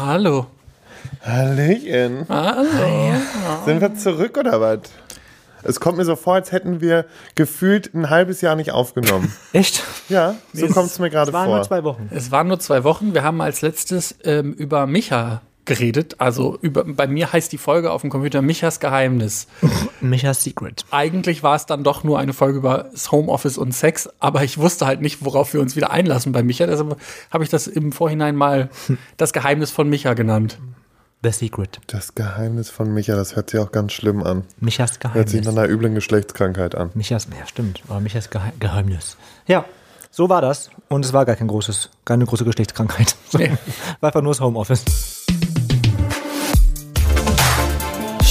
Hallo. Hallöchen. Hallo. Sind wir zurück oder was? Es kommt mir so vor, als hätten wir gefühlt ein halbes Jahr nicht aufgenommen. Echt? Ja, so kommt es mir gerade Es waren nur vor. zwei Wochen. Es waren nur zwei Wochen. Wir haben als letztes ähm, über Micha geredet. Also über, bei mir heißt die Folge auf dem Computer Michas Geheimnis. Micha's Secret. Eigentlich war es dann doch nur eine Folge über das Homeoffice und Sex, aber ich wusste halt nicht, worauf wir uns wieder einlassen bei Micha. Deshalb habe ich das im Vorhinein mal das Geheimnis von Micha genannt. The Secret. Das Geheimnis von Micha, das hört sich auch ganz schlimm an. Michas Hört sich Geheimnis. nach einer üblen Geschlechtskrankheit an. Michas, ja stimmt, aber Michas Geheim Geheimnis. Ja, so war das. Und es war gar kein großes, keine große Geschlechtskrankheit. So, Nee. War einfach nur das Homeoffice.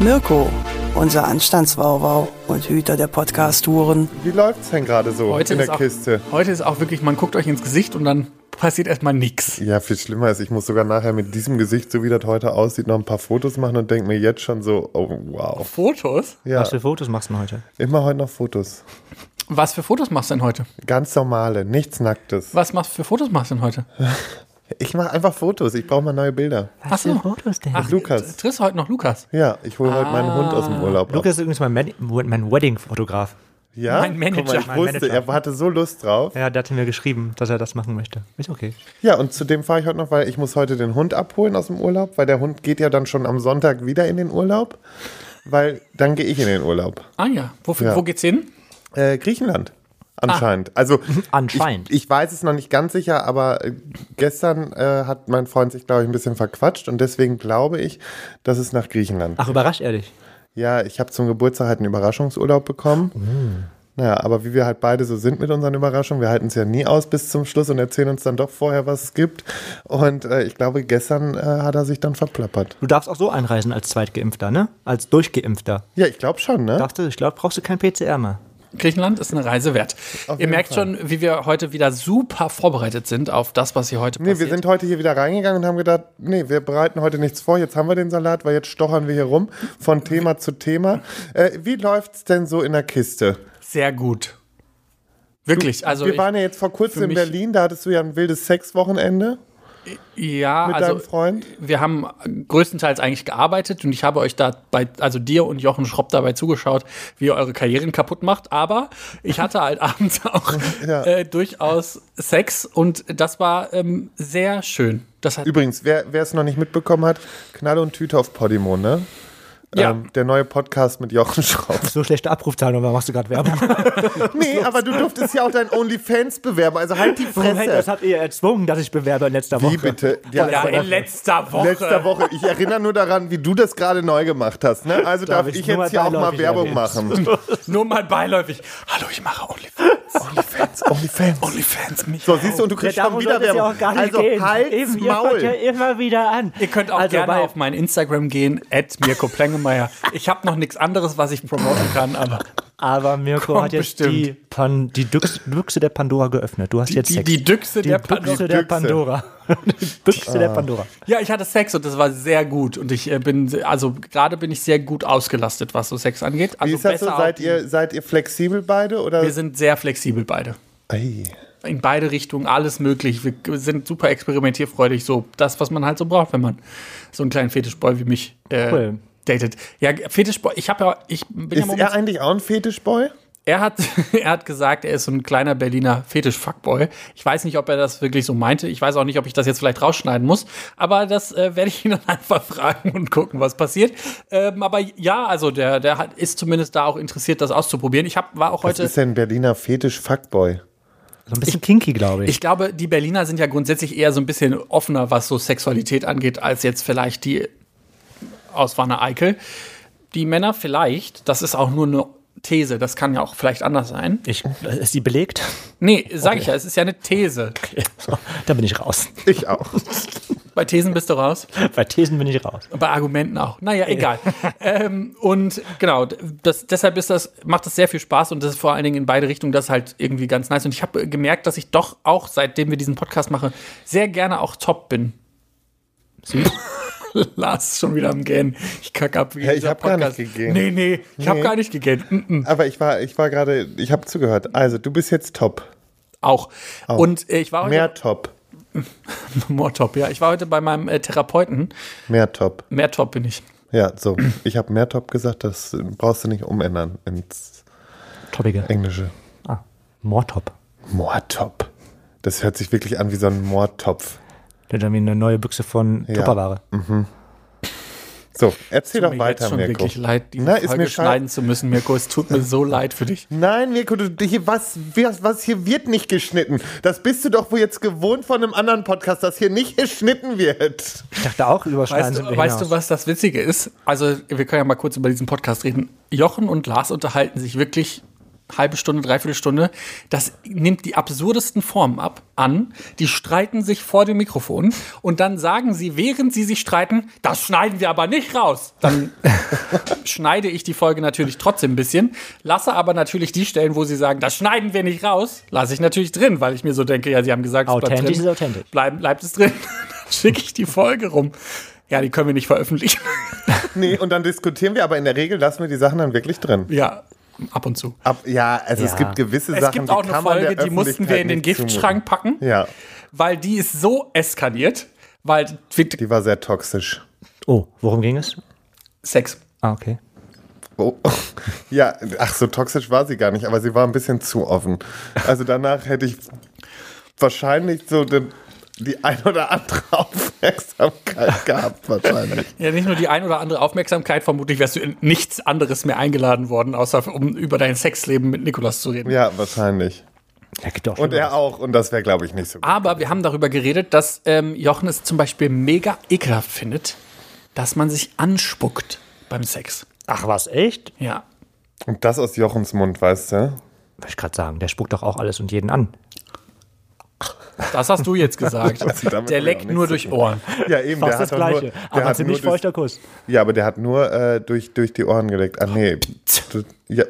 Mirko, unser Anstandswauwau und Hüter der Podcast-Touren. Wie läuft's denn gerade so Heute in der auch, Kiste? heute ist auch wirklich, man guckt euch ins Gesicht und dann passiert erstmal nichts. Ja, viel schlimmer ist, ich muss sogar nachher mit diesem Gesicht, so wie das heute aussieht, noch ein paar Fotos machen und denke mir jetzt schon so, oh wow. Fotos? Ja, Was für Fotos machst du denn heute? immer heute noch Fotos. Was für Fotos machst du denn heute? Ganz normale, nichts Nacktes. Was machst für Fotos machst du denn heute? Ich mache einfach Fotos, ich brauche mal neue Bilder. Was so. für Fotos denn? Ach, Lukas. Triffst du heute noch Lukas? Ja, ich hole heute meinen Hund aus dem Urlaub. ab. Lukas ist übrigens mein, Medi- mein Wedding-Fotograf. ja? mein Manager. Guck mal, ich Mein wusste, Manager. er hatte so Lust drauf. Ja, der hatte mir geschrieben, dass er das machen möchte. Ist okay. Ja, und zudem fahre ich heute noch, weil ich muss heute den Hund abholen aus dem Urlaub, weil der Hund geht ja dann schon am Sonntag wieder in den Urlaub, weil dann gehe ich in den Urlaub. Ah ja. Wo, Ja. wo geht's hin? Äh, Griechenland. Anscheinend. Also Anscheinend. Ich, ich weiß es noch nicht ganz sicher, aber äh, gestern äh, hat mein Freund sich, glaube ich, ein bisschen verquatscht und deswegen glaube ich, dass es nach Griechenland. Ach, überrascht er dich. Ja, ich habe zum Geburtstag halt einen Überraschungsurlaub bekommen. Naja, aber wie wir halt beide so sind mit unseren Überraschungen, wir halten es ja nie aus bis zum Schluss und erzählen uns dann doch vorher, was es gibt. Und äh, ich glaube, gestern äh, hat er sich dann verplappert. Du darfst auch so einreisen als Zweitgeimpfter, ne? Als Durchgeimpfter. Ja, ich glaube schon, ne? Du, ich glaube, brauchst du kein PCR mehr. Griechenland ist eine Reise wert. Ihr jeden merkt Fall. schon, wie wir heute wieder super vorbereitet sind auf das, was hier heute Nee, passiert. wir sind heute hier wieder reingegangen und haben gedacht, nee, wir bereiten heute nichts vor. Jetzt haben wir den Salat, weil jetzt stochern wir hier rum von Thema zu Thema. Äh, wie läuft's denn so in der Kiste? Sehr gut. Wirklich, also wir ich, waren ja jetzt vor kurzem in Berlin, da hattest du ja ein wildes Sexwochenende ja, mit also deinem Freund. wir haben größtenteils eigentlich gearbeitet und ich habe euch dabei, also dir und Jochen Schropp dabei zugeschaut, wie ihr eure Karrieren kaputt macht. Aber ich hatte halt abends auch Ja. äh, durchaus Sex und das war ähm, sehr schön. Übrigens, wer wer es noch nicht mitbekommen hat, Knall und Tüte auf Podimo, ne? Ja. Ähm, der neue Podcast mit Jochen Schraub. So schlechte Abrufzahlen, aber machst du gerade Werbung? Nee, aber du durftest ja auch dein OnlyFans bewerben, also halt die Moment, das Fresse. habt ihr erzwungen, dass ich bewerbe in letzter Woche. Wie bitte? ja, Ja, in letzter Woche. Letzter Woche. Ich erinnere nur daran, wie du das gerade neu gemacht hast. Ne? Also darf, Darf ich jetzt hier auch mal Werbung machen. Nur mal beiläufig. Hallo, ich mache OnlyFans. OnlyFans, OnlyFans. OnlyFans, mich. So, siehst du, und du kriegst schon wieder Werbung. also halt's Eben, ihr fangt Maul. ja immer wieder an. Ihr könnt auch Also gerne auf mein Instagram gehen, at Mirko Plengemeier. Ich habe noch nichts anderes, was ich promoten kann, aber Aber Mirko hat jetzt bestimmt. die, Pan die Düchs Büchse der Pandora geöffnet. Du hast jetzt die, Sex. die Düchse Die der Büchse Pandora. der Büchse. Pandora. die Büchse der Pandora. Ja, ich hatte Sex und das war sehr gut. Und ich äh, bin, also gerade bin ich sehr gut ausgelastet, was so Sex angeht. Also Wie ist das so? besser Seid die- ihr, seid ihr flexibel beide? Oder? Wir sind sehr flexibel beide. Ei. In beide Richtungen, alles möglich. Wir sind super experimentierfreudig, so das, was man halt so braucht, wenn man so einen kleinen Fetischboy wie mich äh, Cool. Datet. Ja, Fetischboy, ich habe ja, ich bin ja Ist momentan er eigentlich auch ein Fetischboy? Er hat, er hat gesagt, er ist so ein kleiner Berliner Fetisch-Fuckboy. Ich weiß nicht, ob er das wirklich so meinte. Ich weiß auch nicht, ob ich das jetzt vielleicht rausschneiden muss. Aber das äh, werde ich ihn dann einfach fragen und gucken, was passiert. Ähm, aber ja, also der, der hat, ist zumindest da auch interessiert, das auszuprobieren. Ich hab, war auch Was heute. ist denn Berliner Fetisch-Fuckboy? So ein bisschen kinky, glaube ich. Ich glaube, die Berliner sind ja grundsätzlich eher so ein bisschen offener, was so Sexualität angeht, als jetzt vielleicht die aus Wanne Eickel. Die Männer vielleicht, das ist auch nur eine These, das kann ja auch vielleicht anders sein. Ich, ist die belegt? Nee, sag ich ja, es ist ja eine These. So, da bin ich raus. Ich auch. Bei Thesen bist du raus. Bei Thesen bin ich raus. Bei Argumenten auch. Naja, egal. ähm, und genau, das, deshalb ist das, macht das sehr viel Spaß und das ist vor allen Dingen in beide Richtungen das halt irgendwie ganz nice. Und ich habe gemerkt, dass ich doch auch, seitdem wir diesen Podcast machen, sehr gerne auch top bin. Süß. Lars ist schon wieder am Gähnen. Ich kack ab. wie Ja, ich dieser hab gar nicht gegähnt. Nee, nee, ich habe Nee. gar nicht gegähnt. Mm -mm. Aber ich war, ich war gerade, ich habe zugehört. Also, du bist jetzt top. Auch. Und äh, ich war heute. Mehr top. More top, ja. Ich war heute bei meinem äh, Therapeuten. Mehr top. Mehr top bin ich. Ja, so. Ich habe mehr top gesagt, das brauchst du nicht umändern ins Toppige. Englische. Ah, Moortop. Moortop. Das hört sich wirklich an wie so ein Moortopf. Der hat irgendwie eine neue Büchse von Ja. Tupperware. So, erzähl doch mir weiter, jetzt schon Mirko. wirklich leid, diese Na, ist Folge mir schneiden zu müssen, Mirko. Es tut mir so leid für dich. Nein, Mirko, du, hier, was, was, was hier wird nicht geschnitten. Das bist du doch wohl jetzt gewohnt von einem anderen Podcast, dass hier nicht geschnitten wird. Ich dachte auch, überschneiden Weißt, du, weißt du, was das Witzige ist? Also, wir können ja mal kurz über diesen Podcast reden. Jochen und Lars unterhalten sich wirklich halbe Stunde, dreiviertel Stunde. Das nimmt die absurdesten Formen ab an. Die streiten sich vor dem Mikrofon und dann sagen sie, während sie sich streiten, das schneiden wir aber nicht raus. Dann schneide ich die Folge natürlich trotzdem ein bisschen, lasse aber natürlich die Stellen, wo sie sagen, das schneiden wir nicht raus, lasse ich natürlich drin, weil ich mir so denke, ja, sie haben gesagt, es bleibt Authentisch drin. ist authentisch. Bleib, bleibt es drin. Dann schicke ich die Folge rum. Ja, die können wir nicht veröffentlichen. Nee, und dann diskutieren wir, aber in der Regel lassen wir die Sachen dann wirklich drin. Ja, ab und zu. Ab, ja, also es Ja. gibt gewisse Es Sachen, gibt auch die eine Folge, die mussten wir in den Giftschrank packen. Ja, weil die ist so eskaliert, weil die war sehr toxisch. Oh, worum ging es? Sex. Ah, okay. Oh. Ja, ach, so toxisch war sie gar nicht, aber sie war ein bisschen zu offen. Also danach hätte ich wahrscheinlich so den, die ein oder andere Aufmerksamkeit gehabt, wahrscheinlich. Ja, nicht nur die ein oder andere Aufmerksamkeit, vermutlich wärst du in nichts anderes mehr eingeladen worden, außer um über dein Sexleben mit Nikolas zu reden. Ja, wahrscheinlich. Ja, Und er auch, und das wäre, glaube ich, nicht so gut. Aber wir haben darüber geredet, dass ähm, Jochen es zum Beispiel mega ekelhaft findet, dass man sich anspuckt beim Sex. Ach was, echt? Ja. Und das aus Jochens Mund, weißt du? Wollte ich gerade sagen, der spuckt doch auch alles und jeden an. Das hast du jetzt gesagt. Also Der leckt nur durch. Ohren. Ja, eben, Fast das nur, Gleiche. der aber ziemlich nur feuchter Kuss. Ja, aber der hat nur äh, durch, durch die Ohren geleckt. Ah, nee. Ja.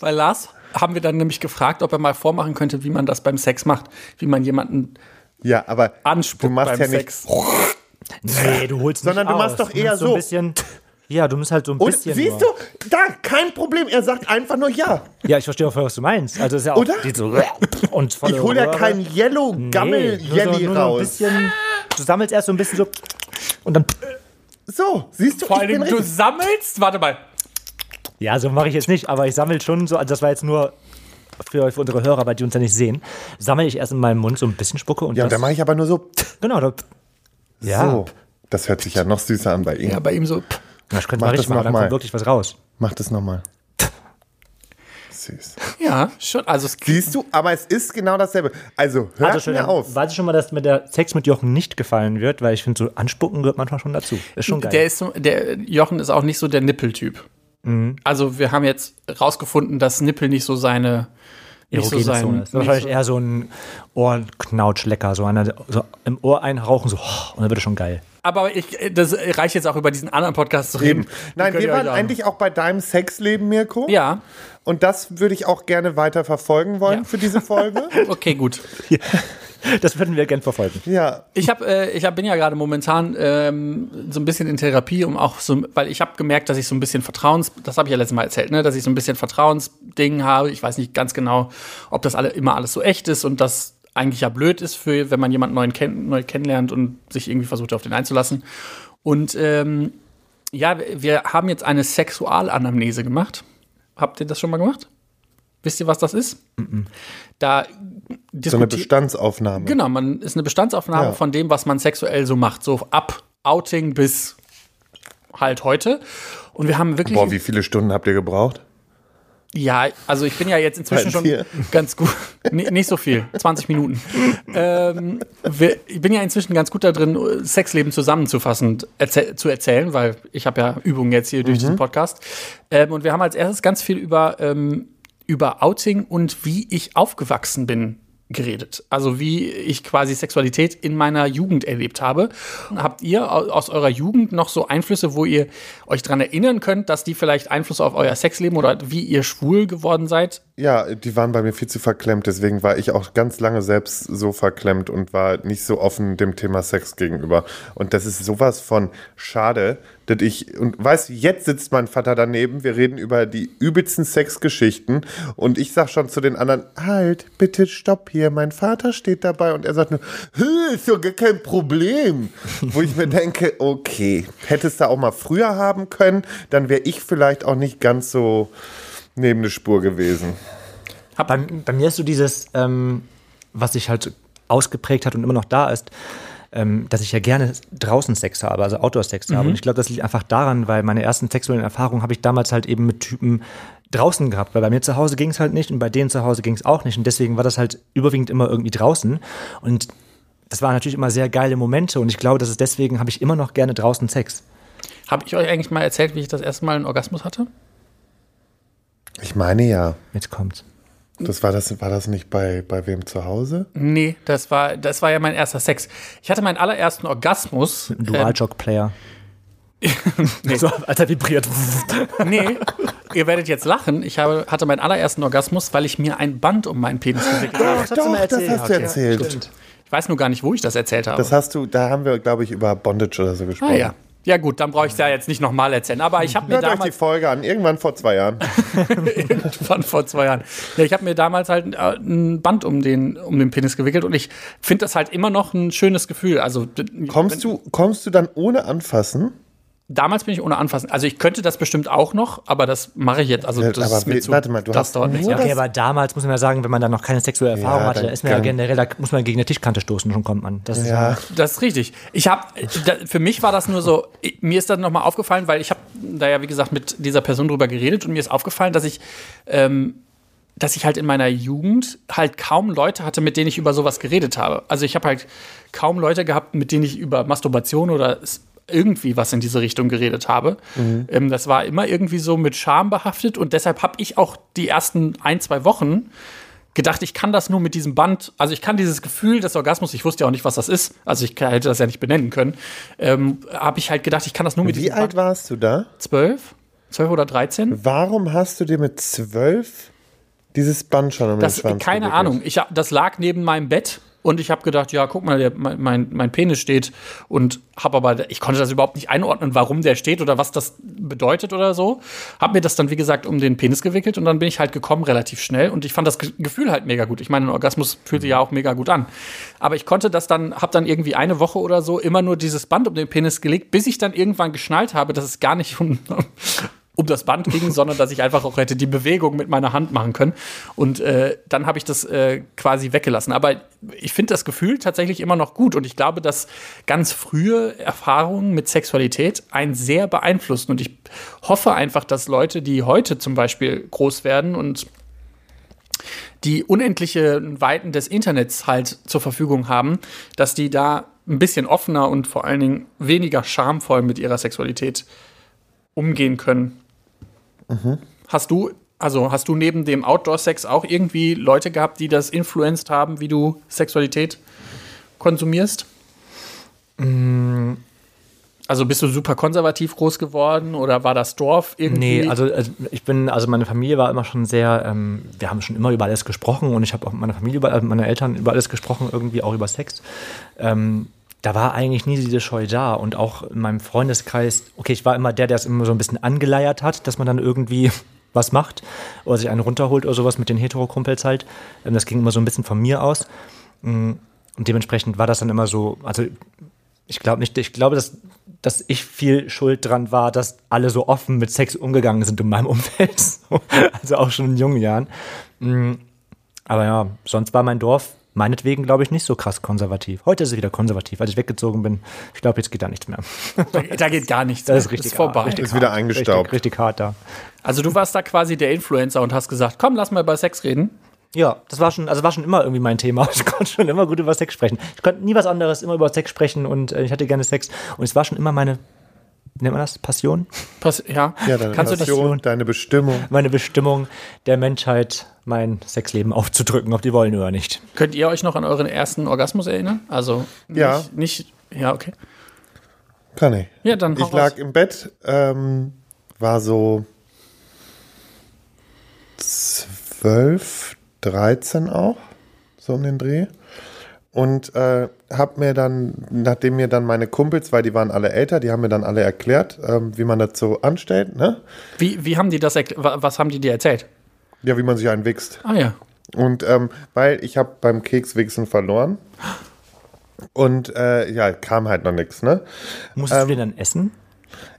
Weil Lars haben wir dann nämlich gefragt, ob er mal vormachen könnte, wie man das beim Sex macht, wie man jemanden ja, aber anspuckt du machst beim ja nicht. Sex. Nee, du holst Sondern nicht du machst aus. doch eher musst so. Ja, du musst halt so ein Und bisschen. siehst nur. du, da, kein Problem. Er sagt einfach nur ja. Ja, ich verstehe auch voll, was du meinst. Also ist ja auch Oder? die so und volle Ich hole ja kein Yellow Gammel Nee, nur so- Jelly nur so ein raus. bisschen, du sammelst erst so ein bisschen so und dann So, siehst du, Vor allem, du sammelst, warte mal, Ja, so mache ich jetzt nicht, aber ich sammle schon so, also das war jetzt nur für, für unsere Hörer, weil die uns ja nicht sehen, sammle ich erst in meinem Mund so ein bisschen Spucke und Ja, und dann mache ich aber nur so. genau, da, ja, So. Das hört sich ja noch süßer an bei ihm. ja, bei ihm so, das könnte Mach man richtig das machen, dann kommt wirklich was raus. Mach das nochmal. Süß. ja, schon, also es Siehst du, aber es ist genau dasselbe. Also hör Also schon, mir auf. weiß ich schon mal, dass mir der Sex mit Jochen nicht gefallen wird, weil ich finde, so anspucken gehört manchmal schon dazu. Ist schon geil. Der ist so, der Jochen ist auch nicht so der Nippeltyp. Mhm. Also wir haben jetzt rausgefunden, dass Nippel nicht so seine nicht so erogene sein, Zone ist. Wahrscheinlich so, eher so ein Ohrenknautschlecker, so einer so im Ohr einrauchen, so, und dann wird es schon geil. Aber ich, das reicht jetzt auch über diesen anderen Podcast zu reden. Eben. Nein, wir waren eigentlich auch bei deinem Sexleben, Mirko. Ja, Und das würde ich auch gerne weiter verfolgen wollen Ja. für diese Folge. okay, gut. Das würden wir gern verfolgen. ja. Ich habe, äh, ich hab, bin ja gerade momentan ähm, so ein bisschen in Therapie, um auch so, weil ich habe gemerkt, dass ich so ein bisschen Vertrauens, das habe ich ja letztes Mal erzählt, ne, dass ich so ein bisschen Vertrauensding habe. Ich weiß nicht ganz genau, ob das alle immer alles so echt ist und das eigentlich ja blöd ist für, wenn man jemanden neuen kenn neu kennenlernt und sich irgendwie versucht, auf den einzulassen. Und ähm, ja, wir haben jetzt eine Sexualanamnese gemacht. Habt ihr das schon mal gemacht? Wisst ihr, was das ist? Da So eine Bestandsaufnahme. Genau, man ist eine Bestandsaufnahme Ja. von dem, was man sexuell so macht. So ab Outing bis halt heute. Und wir haben wirklich. Boah, wie viele Stunden habt ihr gebraucht? ja, also ich bin ja jetzt inzwischen Halt schon ganz gut. Nee, nicht so viel, 20 Minuten. ähm, wir, ich bin ja inzwischen ganz gut da drin, Sexleben zusammenzufassen, erzäh zu erzählen, weil ich habe ja Übungen jetzt hier durch diesen Podcast. Ähm, und wir haben als erstes ganz viel über, ähm, über Outing und wie ich aufgewachsen bin geredet. Also wie ich quasi Sexualität in meiner Jugend erlebt habe. Habt ihr aus eurer Jugend noch so Einflüsse, wo ihr euch daran erinnern könnt, dass die vielleicht Einfluss auf euer Sexleben oder wie ihr schwul geworden seid? Ja, die waren bei mir viel zu verklemmt, deswegen war ich auch ganz lange selbst so verklemmt und war nicht so offen dem Thema Sex gegenüber. Und das ist sowas von schade, dass ich, und weißt jetzt sitzt mein Vater daneben, wir reden über die übelsten Sexgeschichten und ich sag schon zu den anderen, halt, bitte stopp hier, mein Vater steht dabei und er sagt nur, ist ja gar kein Problem. Wo ich mir denke, okay, hättest du auch mal früher haben können, dann wäre ich vielleicht auch nicht ganz so neben der Spur gewesen. Bei, bei mir ist so dieses, ähm, was sich halt ausgeprägt hat und immer noch da ist, ähm, dass ich ja gerne draußen Sex habe, also Outdoor-Sex habe. Und ich glaube, das liegt einfach daran, weil meine ersten sexuellen Erfahrungen habe ich damals halt eben mit Typen draußen gehabt, weil bei mir zu Hause ging es halt nicht und bei denen zu Hause ging es auch nicht. Und deswegen war das halt überwiegend immer irgendwie draußen. Und das waren natürlich immer sehr geile Momente und ich glaube, dass es deswegen habe ich immer noch gerne draußen Sex. Habe ich euch eigentlich mal erzählt, wie ich das erste Mal einen Orgasmus hatte? Ich meine ja. Jetzt kommt's. Das war das, war das nicht bei, bei wem zu Hause? Nee, das war, das war ja mein erster Sex. Ich hatte meinen allerersten Orgasmus. Ein Dualshock-Player. nee. So, als er vibriert. Nee, ihr werdet jetzt lachen. Ich habe, hatte meinen allerersten Orgasmus, weil ich mir ein Band um meinen Penis gewickelt habe. hast du Doch, das hast du Okay, erzählt. stimmt. Ich weiß nur gar nicht, wo ich das erzählt habe. Das hast du, da haben wir, glaube ich, über Bondage oder so gesprochen. ah, ja. Ja gut, dann brauche ich es ja jetzt nicht nochmal erzählen. Aber ich habe mir Hört euch die damals Folge an, irgendwann vor zwei Jahren. von vor zwei Jahren. Ja, ich habe mir damals halt äh, ein Band um den, um den Penis gewickelt und ich finde das halt immer noch ein schönes Gefühl. Also Kommst du, kommst du dann ohne anfassen? Damals bin ich ohne anfassen. Also ich könnte das bestimmt auch noch, aber das mache ich jetzt. Also das aber ist mir wie- zu, warte mal, du das hast dauert nicht. Ja. Okay, aber damals muss man ja sagen, wenn man da noch keine sexuelle Erfahrung Ja, hatte, ist man ja generell, da muss man gegen eine Tischkante stoßen, schon kommt man. Das ist ja. Das ist richtig. Ich habe, für mich war das nur so, ich- mir ist dann nochmal aufgefallen, weil ich habe da ja, wie gesagt, mit dieser Person drüber geredet und mir ist aufgefallen, dass ich, ähm, dass ich halt in meiner Jugend halt kaum Leute hatte, mit denen ich über sowas geredet habe. Also ich habe halt kaum Leute gehabt, mit denen ich über Masturbation oder irgendwie was in diese Richtung geredet habe. Ähm, das war immer irgendwie so mit Scham behaftet und deshalb habe ich auch die ersten ein, zwei Wochen gedacht, ich kann das nur mit diesem Band, also ich kann dieses Gefühl des Orgasmus, ich wusste ja auch nicht, was das ist, also ich hätte das ja nicht benennen können, ähm, habe ich halt gedacht, ich kann das nur mit Wie diesem alt warst du da? Zwölf? Zwölf oder dreizehn? Warum hast du dir mit zwölf dieses Band schon um Das, den Schwanz keine? Ahnung. Ich das lag neben meinem Bett und ich habe gedacht, ja, guck mal, der, mein, mein, Penis steht und habe aber, ich konnte das überhaupt nicht einordnen, warum der steht oder was das bedeutet oder so. Habe mir das dann, wie gesagt, um den Penis gewickelt und dann bin ich halt gekommen relativ schnell und ich fand das Ge- Gefühl halt mega gut. Ich meine, ein Orgasmus fühlte ja auch mega gut an. Aber ich konnte das dann, habe dann irgendwie eine Woche oder so immer nur dieses Band um den Penis gelegt, bis ich dann irgendwann geschnallt habe, dass es gar nicht um, das Band ging, sondern dass ich einfach auch hätte die Bewegung mit meiner Hand machen können. Und äh, dann habe ich das äh, quasi weggelassen. Aber ich finde das Gefühl tatsächlich immer noch gut. Und ich glaube, dass ganz frühe Erfahrungen mit Sexualität einen sehr beeinflussen. Und ich hoffe einfach, dass Leute, die heute zum Beispiel groß werden und die unendliche Weiten des Internets halt zur Verfügung haben, dass die da ein bisschen offener und vor allen Dingen weniger schamvoll mit ihrer Sexualität umgehen können. Hast du, also hast du neben dem Outdoor-Sex auch irgendwie Leute gehabt, die das influenced haben, wie du Sexualität konsumierst? Also bist du super konservativ groß geworden oder war das Dorf irgendwie? Nee, also, also ich bin, also meine Familie war immer schon sehr, ähm, wir haben schon immer über alles gesprochen und ich habe auch mit meiner Familie, über, also meine Eltern über alles gesprochen, irgendwie auch über Sex. Ähm, da war eigentlich nie diese Scheu da und auch in meinem Freundeskreis, okay, ich war immer der, der es immer so ein bisschen angeleiert hat, dass man dann irgendwie was macht oder sich einen runterholt oder sowas mit den Hetero-Kumpels halt. Ähm, das ging immer so ein bisschen von mir aus. Mm, Und dementsprechend war das dann immer so, also ich glaube nicht, ich glaube, dass, dass ich viel schuld dran war, dass alle so offen mit Sex umgegangen sind in meinem Umfeld. So, also auch schon in jungen Jahren. Mm, Aber ja, sonst war mein Dorf meinetwegen, glaube ich, nicht so krass konservativ. Heute ist es wieder konservativ. Als ich weggezogen bin, ich glaube, jetzt geht da nichts mehr. da geht gar nichts. Das ist mehr. richtig ist vorbei. hart, richtig Ist wieder hart, eingestaubt. Richtig, richtig hart da. Also du warst da quasi der Influencer und hast gesagt, komm, lass mal über Sex reden. Ja, das war schon, also war schon immer irgendwie mein Thema. Ich konnte schon immer gut über Sex sprechen. Ich konnte nie was anderes, immer über Sex sprechen und äh, ich hatte gerne Sex. Und es war schon immer meine nennt man das? Passion? Pass ja. Ja, deine Kannst du das Passion, deine Bestimmung. Meine Bestimmung der Menschheit, mein Sexleben aufzudrücken, ob die wollen oder nicht. Könnt ihr euch noch an euren ersten Orgasmus erinnern? Also nicht, Ja. nicht ja, okay. Kann ich. Ja, dann Ich lag raus. im Bett, ähm, war so 12, 13 auch, so um den Dreh. Und äh, hab mir dann, nachdem mir dann meine Kumpels, weil die waren alle älter, die haben mir dann alle erklärt, ähm, wie man das so anstellt, ne? Wie, wie haben die das was haben die dir erzählt? Ja, wie man sich einwichst. Ah ja. Und ähm, weil ich habe beim Kekswichsen verloren. Und äh, ja, kam halt noch nichts, ne? Musstest du den dann essen?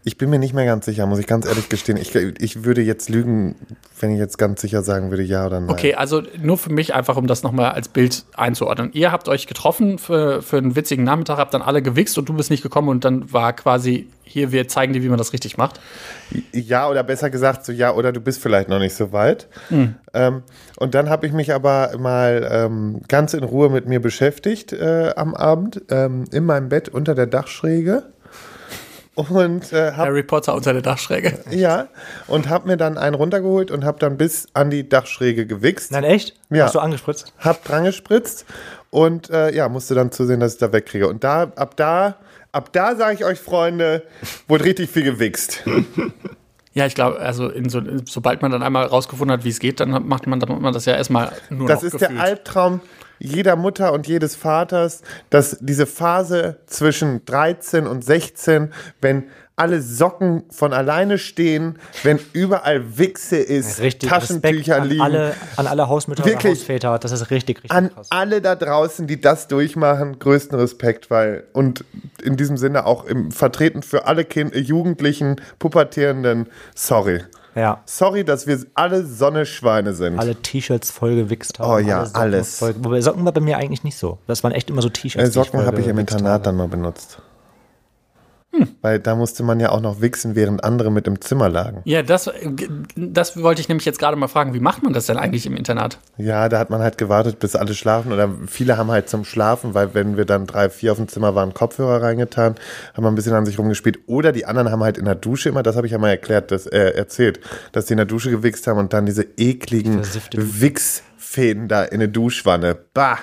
Ich bin mir nicht mehr ganz sicher, muss ich ganz ehrlich gestehen. Ich, ich würde jetzt lügen, wenn ich jetzt ganz sicher sagen würde, ja oder nein. Okay, also nur für mich einfach, um das nochmal als Bild einzuordnen. Ihr habt euch getroffen für, für einen witzigen Nachmittag, habt dann alle gewichst und du bist nicht gekommen und dann war quasi, hier, wir zeigen dir, wie man das richtig macht. Ja, oder besser gesagt, so ja, oder du bist vielleicht noch nicht so weit. Ähm, und dann habe ich mich aber mal ähm, ganz in Ruhe mit mir beschäftigt äh, am Abend, ähm, in meinem Bett unter der Dachschräge. Und äh, habe Harry Potter unter der Dachschräge. ja, und hab mir dann einen runtergeholt und hab dann bis an die Dachschräge gewichst. Nein, echt? Ja. Hast du angespritzt? hab dran gespritzt und äh, ja, musste dann zusehen, dass ich da wegkriege. Und da, ab da, ab da sage ich euch, Freunde, wurde richtig viel gewichst. Ja, ich glaube, also in so, sobald man dann einmal rausgefunden hat, wie es geht, dann macht man, dann macht man das ja erstmal nur Das noch ist gefühlt. der Albtraum jeder Mutter und jedes Vaters, dass diese Phase zwischen 13 und 16, wenn alle Socken von alleine stehen, wenn überall Wichse ist, Richtig. Taschentücher an liegen. Alle, an alle Hausmütter und Wirklich. Hausväter. Das ist richtig, richtig an krass. alle da draußen, die das durchmachen, größten Respekt, weil und in diesem Sinne auch im Vertreten für alle kind, Jugendlichen, Pubertierenden, sorry. Ja. Sorry, dass wir alle Sonneschweine sind. Alle T-Shirts voll gewichst haben. Oh ja, alle Socken alles. Voll, wobei Socken war bei mir eigentlich nicht so. Das waren echt immer so T-Shirts. äh, Socken habe ich im Internat habe. dann mal benutzt. Weil da musste man ja auch noch wichsen, während andere mit im Zimmer lagen. Ja, das, das wollte ich nämlich jetzt gerade mal fragen. Wie macht man das denn eigentlich im Internat? Ja, da hat man halt gewartet, bis alle schlafen. Oder viele haben halt zum Schlafen, weil wenn wir dann drei, vier auf dem Zimmer waren, Kopfhörer reingetan, haben wir ein bisschen an sich rumgespielt. Oder die anderen haben halt in der Dusche immer, das habe ich ja mal erklärt, das, äh, erzählt, dass die in der Dusche gewichst haben und dann diese ekligen Wichsfäden da in der Duschwanne. Bah!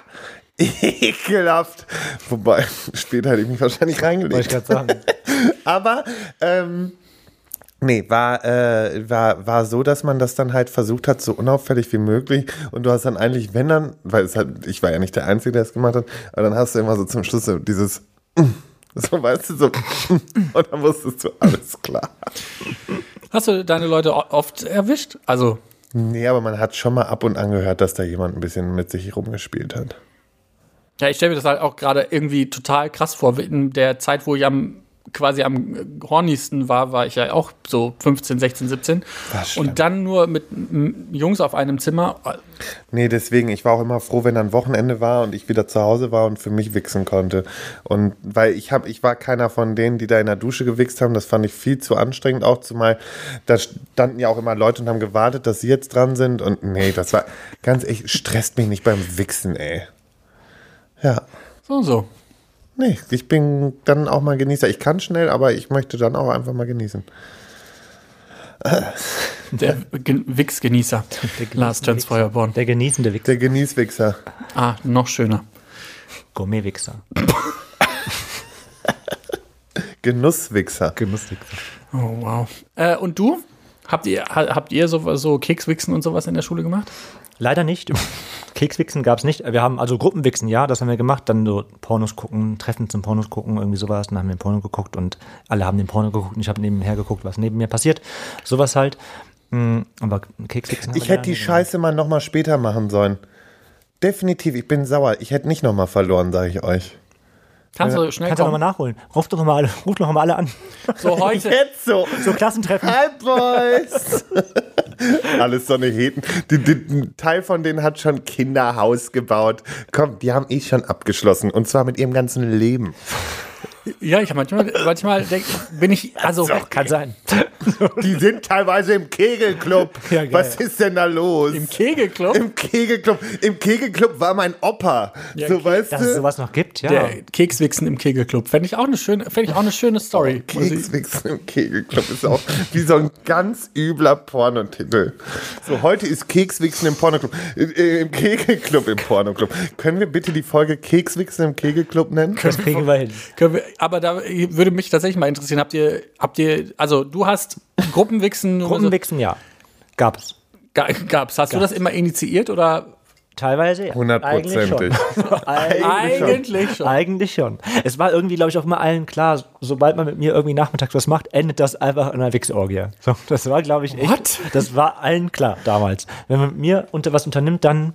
Ekelhaft. Wobei, später hätte ich mich wahrscheinlich Wollte ich reingelegt. gerade sagen. Aber ähm, nee, war, äh, war, war so, dass man das dann halt versucht hat, so unauffällig wie möglich. Und du hast dann eigentlich, wenn dann, weil es halt, ich war ja nicht der Einzige, der es gemacht hat, aber dann hast du immer so zum Schluss so dieses so weißt du, so und dann wusstest du, alles klar. Hast du deine Leute oft erwischt? Also, Nee, aber man hat schon mal ab und an gehört, dass da jemand ein bisschen mit sich rumgespielt hat. Ja, ich stelle mir das halt auch gerade irgendwie total krass vor. In der Zeit, wo ich am quasi am hornigsten war, war ich ja auch so 15, 16, 17. Das stimmt. Und dann nur mit Jungs auf einem Zimmer. Nee, deswegen, ich war auch immer froh, wenn dann Wochenende war und ich wieder zu Hause war und für mich wichsen konnte. Und weil ich habe, ich war keiner von denen, die da in der Dusche gewichst haben, das fand ich viel zu anstrengend, auch zumal da standen ja auch immer Leute und haben gewartet, dass sie jetzt dran sind und nee, das war ganz echt, stresst mich nicht beim Wichsen, ey. Ja. So, so. Nee, ich bin dann auch mal Genießer. Ich kann schnell, aber ich möchte dann auch einfach mal genießen. Der Ge Wix-Genießer. Lars Töns Feuerborn. Der genießende Wichser. Der Genießwichser. Ah, noch schöner. Gourmet-Wichser. Genusswichser. Genusswichser. Oh, wow. Äh, und du? Habt ihr, ha- habt ihr so, so Kekswichsen und sowas in der Schule gemacht? Leider nicht. Kekswichsen gab es nicht. Wir haben also Gruppenwichsen, ja, das haben wir gemacht. Dann so Pornos gucken, Treffen zum Pornos gucken, irgendwie sowas. Dann haben wir Porno geguckt und alle haben den Porno geguckt und ich habe nebenher geguckt, was neben mir passiert. Sowas halt. Mm, Aber Kekswichsen Ich hätte die nicht Scheiße mal nochmal später machen sollen. Definitiv, ich bin sauer. Ich hätte nicht nochmal verloren, sage ich euch. Kannst du schnell Kannst du nochmal nachholen. Ruf doch nochmal alle, ruf doch mal alle an. So heute. Jetzt so. So Klassentreffen. Hi, Boys. Alles so eine Heten. Die, die, ein Teil von denen hat schon Kinderhaus gebaut. Komm, die haben eh schon abgeschlossen. Und zwar mit ihrem ganzen Leben. Ja, ich manchmal, manchmal denk, bin ich, also, Kann sein. Die sind teilweise im Kegelclub. Ja, geil. Was ist denn da los? Im Kegelclub? Im Kegelclub. Im Kegelclub war mein Opa. so, weißt Dass es du? sowas noch gibt, ja. Der Kekswichsen im Kegelclub. Fände ich auch eine schöne, fände ich auch eine schöne Story. Ich- Kekswichsen im Kegelclub ist auch wie so ein ganz übler Pornotitel. So, heute ist Kekswichsen im Pornoclub. Äh, Im Kegelclub im Pornoclub. Können wir bitte die Folge Kekswichsen im Kegelclub nennen? das kriegen wir hin. Können wir, aber da würde mich tatsächlich mal interessieren, habt ihr, habt ihr, also du hast Gruppenwichsen, nur so- Gruppenwichsen, ja. Gab es. Ga- gab's. Hast du das immer initiiert oder Teilweise ja. Hundertprozentig. Eigentlich schon. eigentlich schon? Eigentlich schon. Es war irgendwie, glaube ich, auch immer allen klar, sobald man mit mir irgendwie nachmittags was macht, endet das einfach in einer Wichsorgie. So, das war, glaube ich, echt. What? Das war allen klar damals. Wenn man mit mir unter was unternimmt, dann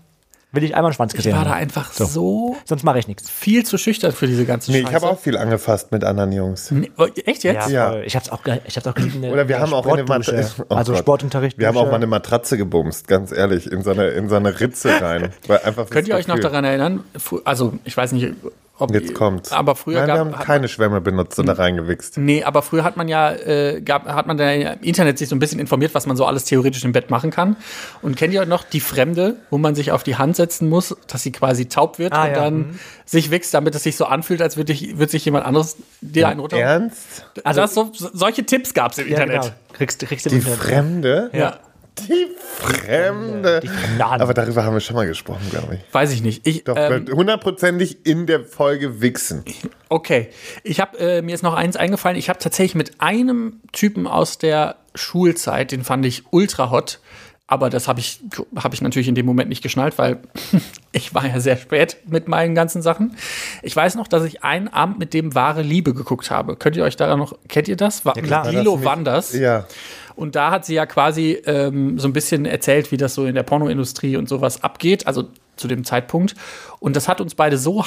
will ich einmal einen Schwanz Ich gesehen war da einfach so, Sonst mache ich nichts. viel zu schüchtern für diese ganze Nee, Scheiße. ich habe auch viel angefasst mit anderen Jungs. Nee, oh, echt jetzt? Ja. voll. Ich hab's auch, ge- ich hab's auch geliebt in der Oder wir haben auch eine Mat- Sportdusche. Oh also Gott. Sportunterricht. Wir haben auch mal eine Matratze gebumst, ganz ehrlich, in so eine, in so eine Ritze rein. Weil einfach Könnt ihr euch noch Gefühl- daran erinnern? Fu- Also, ich weiß nicht, ob Jetzt kommt's. Aber früher Nein, wir gab haben hat- keine Schwämme benutzt und da reingewichst. Nee, aber früher hat man ja, äh, gab, hat man da im Internet sich so ein bisschen informiert, was man so alles theoretisch im Bett machen kann. Und kennt ihr noch die Fremde, wo man sich auf die Hand setzen muss, dass sie quasi taub wird Ah, und ja, dann mhm. sich wächst, damit es sich so anfühlt, als würde ich- würde sich jemand anderes dir einen runter. Ernst? Also das, so, so- solche Tipps gab es im ja, Internet. genau. Kriegst, kriegst du Die im Internet. Fremde? Ja. Die Fremde. Die Fremden. Aber darüber haben wir schon mal gesprochen, glaube ich. Weiß ich nicht. Ich, Doch, ähm, hundertprozentig in der Folge Wichsen. Okay, ich habe äh, mir ist noch eins eingefallen. Ich habe tatsächlich mit einem Typen aus der Schulzeit, den fand ich ultra hot, aber das habe ich habe ich natürlich in dem Moment nicht geschnallt, weil ich war ja sehr spät mit meinen ganzen Sachen. Ich weiß noch, dass ich einen Abend mit dem wahre Liebe geguckt habe. Könnt ihr euch daran noch kennt ihr das? War, Ja, klar. Lilo das Wanders. Ja. Und da hat sie ja quasi ähm, so ein bisschen erzählt, wie das so in der Pornoindustrie und sowas abgeht, also zu dem Zeitpunkt. Und das hat uns beide so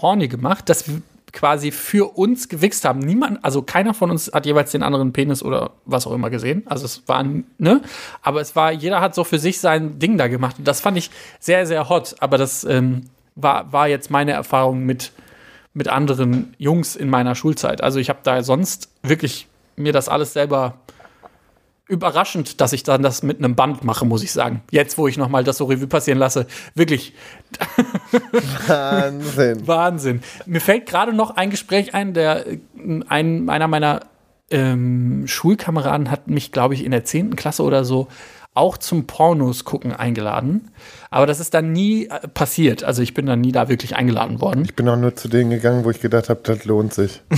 horny gemacht, dass wir quasi für uns gewichst haben. Niemand, also keiner von uns hat jeweils den anderen Penis oder was auch immer gesehen. Also es war, ne? Aber es war, jeder hat so für sich sein Ding da gemacht. Und das fand ich sehr, sehr hot. Aber das ähm, war, war jetzt meine Erfahrung mit, mit anderen Jungs in meiner Schulzeit. Also ich habe da sonst wirklich mir das alles selber überraschend, dass ich dann das mit einem Band mache, muss ich sagen. Jetzt, wo ich noch mal das so Revue passieren lasse, wirklich Wahnsinn. Wahnsinn. Mir fällt gerade noch ein Gespräch ein, der äh, ein, einer meiner ähm, Schulkameraden hat mich, glaube ich, in der 10. Klasse oder so auch zum Pornos gucken eingeladen. Aber das ist dann nie äh, passiert. Also ich bin dann nie da wirklich eingeladen worden. Ich bin auch nur zu denen gegangen, wo ich gedacht habe, das lohnt sich.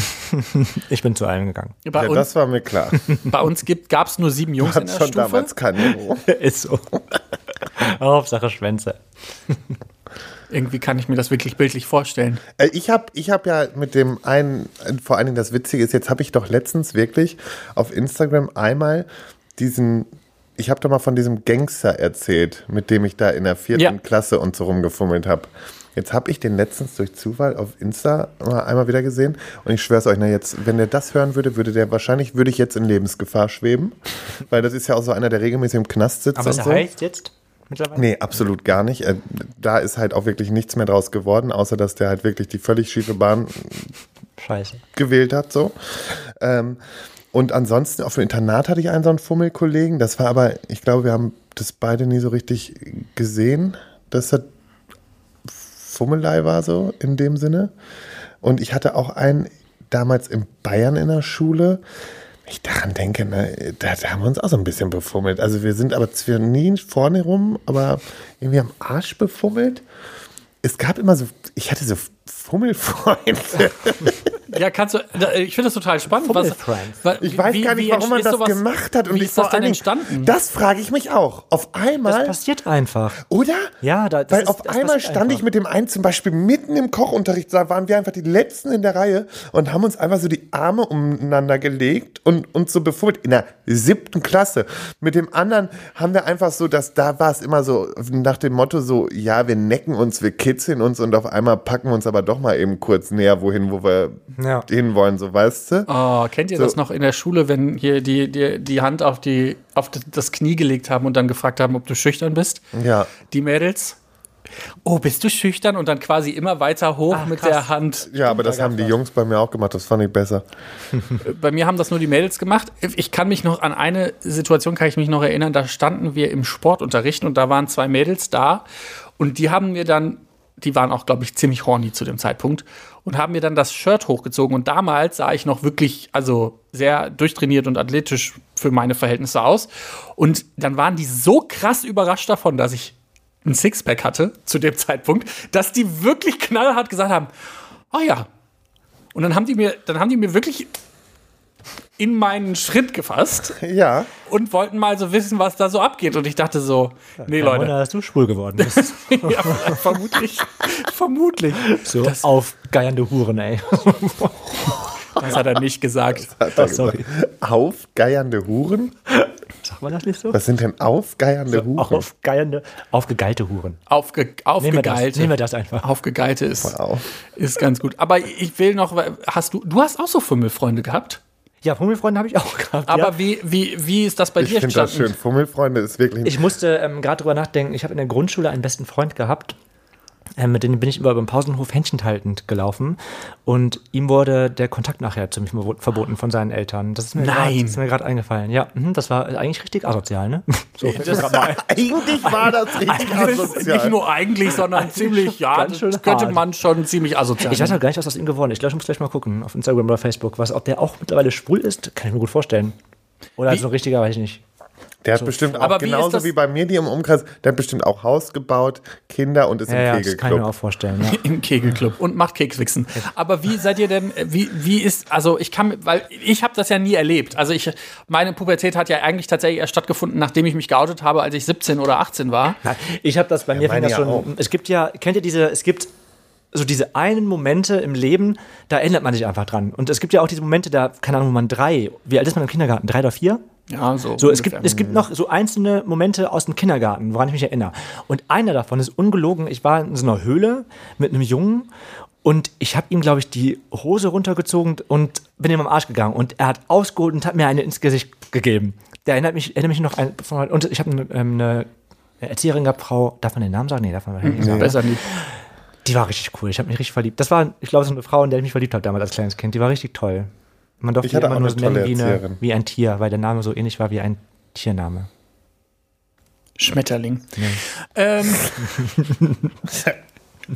Ich bin zu allen gegangen. Bei Ja, uns, das war mir klar. bei uns gab es nur sieben Jungs in Hat der schon Stufe. damals kein Niveau. Ist so. Hauptsache Schwänze. Irgendwie kann ich mir das wirklich bildlich vorstellen. Äh, Ich habe ich hab ja mit dem einen, vor allen Dingen das Witzige ist, jetzt habe ich doch letztens wirklich auf Instagram einmal diesen, ich habe doch mal von diesem Gangster erzählt, mit dem ich da in der vierten Ja. Klasse und so rumgefummelt habe. Jetzt habe ich den letztens durch Zufall auf Insta mal einmal wieder gesehen und ich schwör's euch, na jetzt, wenn der das hören würde, würde der wahrscheinlich, würde ich jetzt in Lebensgefahr schweben, weil das ist ja auch so einer, der regelmäßig im Knast sitzt Aber und es so. heißt jetzt mittlerweile? Nee, absolut gar nicht. Äh, Da ist halt auch wirklich nichts mehr draus geworden, außer dass der halt wirklich die völlig schiefe Bahn Scheiße. gewählt hat. So. Ähm, und ansonsten auf dem Internat hatte ich einen so einen Fummelkollegen. Das war aber, ich glaube, wir haben das beide nie so richtig gesehen, dass das Fummelei war so in dem Sinne. Und ich hatte auch einen damals in Bayern in der Schule. Ich daran denke, ne, da, da haben wir uns auch so ein bisschen befummelt. Also wir sind aber zwar nie vorne rum, aber irgendwie am Arsch befummelt. Es gab immer so, ich hatte so Fummelfreunde. Ja, kannst du. da- Ich finde das total spannend. Was, Ich weiß wie- gar nicht, warum man das sowas- gemacht hat. Und wie ich ist das denn Dingen- entstanden? Das frage ich mich auch. Auf Das einmal, passiert einfach. oder? Ja, da- das Weil ist- auf das einmal stand ich einfach. mit dem einen zum Beispiel mitten im Kochunterricht, da waren wir einfach die Letzten in der Reihe und haben uns einfach so die Arme umeinander gelegt und uns so befummelt. In der siebten Klasse. Mit dem anderen haben wir einfach so, dass da war es immer so nach dem Motto so, ja, wir necken uns, wir kitzeln uns und auf einmal packen wir uns aber doch mal eben kurz näher wohin, wo wir Ja. hinwollen, so weißt du? Oh, kennt ihr So. das noch in der Schule, wenn hier die, die, die Hand auf, die, auf das Knie gelegt haben und dann gefragt haben, ob du schüchtern bist? Ja. Die Mädels? Oh, bist du schüchtern? Und dann quasi immer weiter hoch Ach, mit krass. der Hand. Ja, aber das haben die Jungs bei mir auch gemacht. Das fand ich besser. Bei mir haben das nur die Mädels gemacht. Ich kann mich noch an eine Situation kann ich mich noch erinnern. Da standen wir im Sportunterricht und da waren zwei Mädels da und die haben mir dann, die waren auch, glaube ich, ziemlich horny zu dem Zeitpunkt und haben mir dann das Shirt hochgezogen und damals sah ich noch wirklich, also sehr durchtrainiert und athletisch für meine Verhältnisse aus und dann waren die so krass überrascht davon, dass ich ein Sixpack hatte zu dem Zeitpunkt, dass die wirklich knallhart gesagt haben, ah ja, und dann haben die mir, dann haben die mir wirklich in meinen Schritt gefasst Ja. und wollten mal so wissen, was da so abgeht. Und ich dachte so, nee, Kein Leute, Wunder, dass du schwul geworden bist. ja, vermutlich, vermutlich. So aufgeiernde Huren, ey. Das hat er nicht gesagt. Hat er Oh, sorry. gesagt. Aufgeiernde Huren? Sagt man das nicht so? Was sind denn aufgeiernde Huren? Aufgeiernde, aufgegeilte Huren. Aufge, Nehmen wir, das, aufgegeilte. nehmen wir das einfach. Aufgegeilte ist, Wow. ist ganz gut. Aber ich will noch, hast du, du hast auch so Fummelfreunde gehabt? Ja, Hummelfreunde habe ich auch gehabt. Aber ja. wie, wie, wie ist das bei Ich dir finde das entstanden? schön. Fummelfreunde ist wirklich Ich musste ähm, gerade drüber nachdenken. Ich habe in der Grundschule einen besten Freund gehabt. Ähm, mit dem bin ich immer über den Pausenhof Händchen haltend gelaufen. Und ihm wurde der Kontakt nachher ziemlich verbo- verboten von seinen Eltern. Das ist mir Nein. grad- das ist mir gerade eingefallen. Ja, mhm, das war eigentlich richtig asozial, ne? So, mal ein. Eigentlich war das richtig Das ist asozial. nicht nur eigentlich, sondern ziemlich, ja, Ganz schön das könnte hart. man schon ziemlich asozial ich weiß auch gar nicht, was aus ihm geworden ist. Ich glaube, ich muss gleich mal gucken auf Instagram oder Facebook. Was, ob der auch mittlerweile schwul ist, kann ich mir gut vorstellen. Oder Wie- so ein richtiger, weiß ich nicht. Der hat bestimmt auch Aber wie genauso wie bei mir, die im Umkreis, der hat bestimmt auch Haus gebaut, Kinder und ist Ja, im ja, das kann ich mir Kegelclub. auch vorstellen. Ja. Im Kegelclub und macht Kekswichsen. Aber wie seid ihr denn, wie, wie ist, also ich kann, weil ich habe das ja nie erlebt. Also ich, meine Pubertät hat ja eigentlich tatsächlich erst stattgefunden, nachdem ich mich geoutet habe, als ich 17 oder 18 war. Ich habe das bei mir meine das ja schon. auch. Es gibt ja, kennt ihr diese, es gibt so diese einen Momente im Leben, da erinnert man sich einfach dran. Und es gibt ja auch diese Momente, da, keine Ahnung, wo man drei, wie alt ist man im Kindergarten? Drei oder vier? Ja, so. So, es gibt, es gibt noch so einzelne Momente aus dem Kindergarten, woran ich mich erinnere. Und einer davon ist ungelogen. Ich war in so einer Höhle mit einem Jungen und ich habe ihm, glaube ich, die Hose runtergezogen und bin ihm am Arsch gegangen. Und er hat ausgeholt und hat mir eine ins Gesicht gegeben. Der erinnert mich, erinnert mich noch an. Und ich habe eine, ähm, eine Erzieherin gehabt, Frau, darf man den Namen sagen? Nee, darf man nicht sagen. besser nicht. Die war richtig cool. Ich habe mich richtig verliebt. Das war, ich glaube, so eine Frau, in der ich mich verliebt habe damals als kleines Kind. Die war richtig toll. Man durfte Ich hatte immer nur nennen wie, eine, wie ein Tier, weil der Name so ähnlich war wie ein Tiername. Schmetterling. Ähm,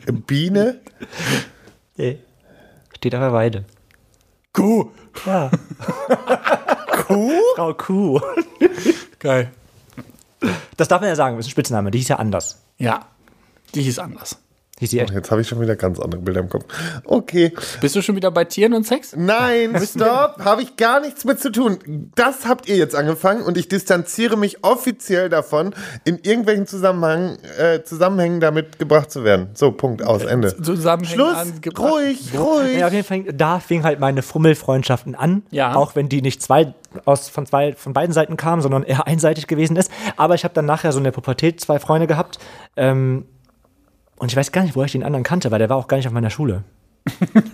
Biene? Steht auf der Weide. Kuh. Ja. Kuh? Frau Kuh. Geil. Das darf man ja sagen, das ist ein Spitzname. Die hieß ja anders. Ja, die hieß anders. Echt. Jetzt habe ich schon wieder ganz andere Bilder im Kopf. Okay. Bist du schon wieder bei Tieren und Sex? Nein, stopp, habe ich gar nichts mit zu tun. Das habt ihr jetzt angefangen und ich distanziere mich offiziell davon, in irgendwelchen Zusammenhang, äh, Zusammenhängen damit gebracht zu werden. So, Punkt, aus, Ende. Zusammenhängen Schluss, angebracht. ruhig, ruhig. Ja, auf jeden Fall, da fing halt meine Fummelfreundschaften an. Ja. Auch wenn die nicht zwei aus, von, zwei, von beiden Seiten kamen, sondern eher einseitig gewesen ist. Aber ich habe dann nachher so in der Pubertät zwei Freunde gehabt. Ähm, und ich weiß gar nicht, wo ich den anderen kannte, weil der war auch gar nicht auf meiner Schule.